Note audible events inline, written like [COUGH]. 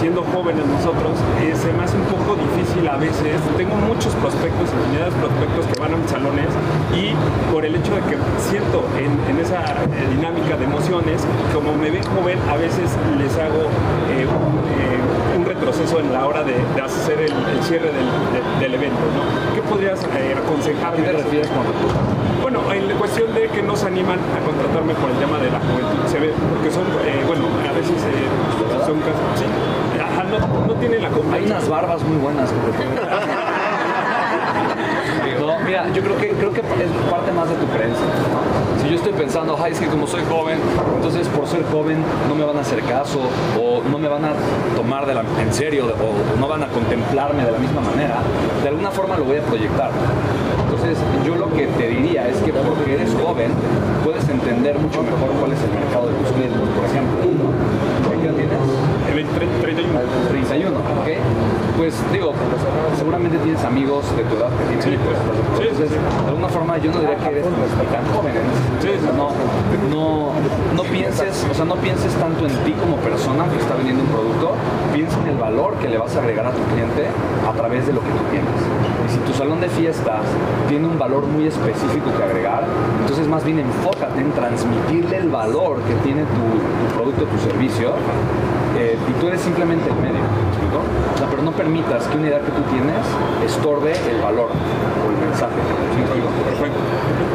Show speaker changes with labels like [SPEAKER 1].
[SPEAKER 1] Siendo jóvenes nosotros, eh, se me hace un poco difícil a veces. Tengo muchos prospectos, de prospectos que van a mis salones y por el hecho de que siento en, esa eh, dinámica de emociones, como me ven joven, a veces les hago eh, un, retroceso en la hora de, hacer el, cierre del, evento. ¿Qué podrías aconsejar?
[SPEAKER 2] ¿Qué te refieres con
[SPEAKER 1] Bueno, en la cuestión de que no se animan a contratarme por el tema de la juventud, se ve, porque son, bueno, a veces son casos, no, tiene la
[SPEAKER 2] Hay unas barbas muy buenas. [LAUGHS] no, mira, yo creo que, creo que es parte más de tu creencia. Si yo estoy pensando, ay, es que como soy joven, entonces por ser joven no me van a hacer caso o no me van a tomar de la, en serio o no van a contemplarme de la misma manera, de alguna forma lo voy a proyectar. Entonces, yo lo que te diría es que porque eres joven, puedes entender mucho mejor cuál es el mercado de tus clientes. Por ejemplo, ¿qué edad tienes?
[SPEAKER 1] 31.
[SPEAKER 2] 31, ¿ok? Pues digo, seguramente tienes amigos de tu edad que tienen
[SPEAKER 1] sí, pues,
[SPEAKER 2] Entonces, de alguna forma yo no diría que eres tan joven. no, no, no pienses, o sea, no pienses tanto en ti como persona que está vendiendo un producto, piensa en el valor que le vas a agregar a tu cliente a través de lo que tú tienes. Y si tu salón de fiestas tiene un valor muy específico que agregar, entonces más bien enfócate en transmitirle el valor que tiene tu, tu producto, tu servicio, eh, y tú eres simplemente el medio, O sea, pero no permitas que una idea que tú tienes estorbe el valor o el mensaje, Perfecto.